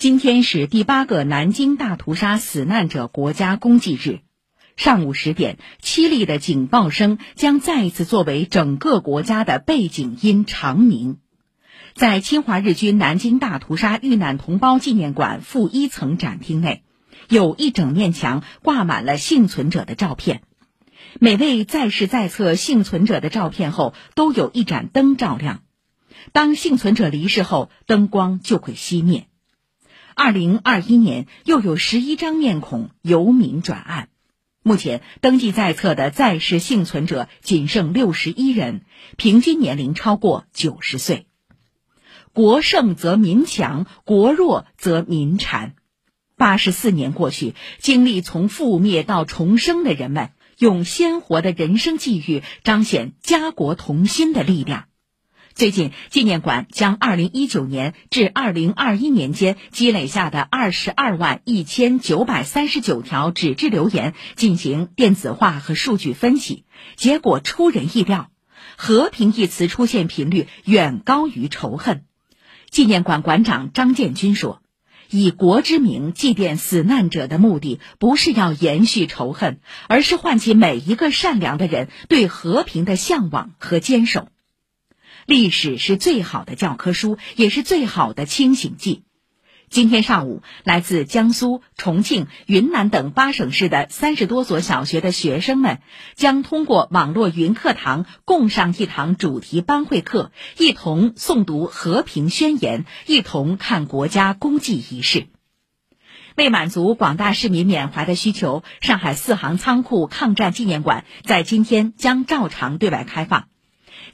今天是第八个南京大屠杀死难者国家公祭日，上午十点，凄厉的警报声将再一次作为整个国家的背景音长鸣。在侵华日军南京大屠杀遇难同胞纪念馆负一层展厅内，有一整面墙挂满了幸存者的照片。每位在世在册幸存者的照片后，都有一盏灯照亮。当幸存者离世后，灯光就会熄灭。二零二一年又有十一张面孔由明转暗，目前登记在册的在世幸存者仅剩六十一人，平均年龄超过九十岁。国盛则民强，国弱则民残。八十四年过去，经历从覆灭到重生的人们，用鲜活的人生际遇彰显家国同心的力量。最近，纪念馆将2019年至2021年间积累下的22万1939条纸质留言进行电子化和数据分析，结果出人意料，“和平”一词出现频率远高于仇恨。纪念馆馆长张建军说：“以国之名祭奠死难者的目的，不是要延续仇恨，而是唤起每一个善良的人对和平的向往和坚守。”历史是最好的教科书，也是最好的清醒剂。今天上午，来自江苏、重庆、云南等八省市的三十多所小学的学生们，将通过网络云课堂共上一堂主题班会课，一同诵读《和平宣言》，一同看国家公祭仪式。为满足广大市民缅怀的需求，上海四行仓库抗战纪念馆在今天将照常对外开放。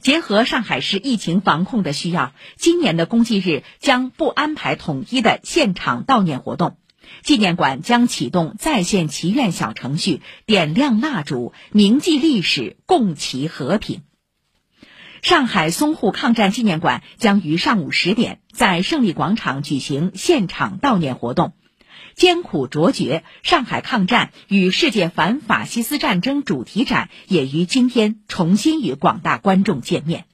结合上海市疫情防控的需要，今年的公祭日将不安排统一的现场悼念活动，纪念馆将启动在线祈愿小程序，点亮蜡烛，铭记历史，共祈和平。上海淞沪抗战纪念馆将于上午十点在胜利广场举行现场悼念活动。艰苦卓绝，上海抗战与世界反法西斯战争主题展也于今天重新与广大观众见面。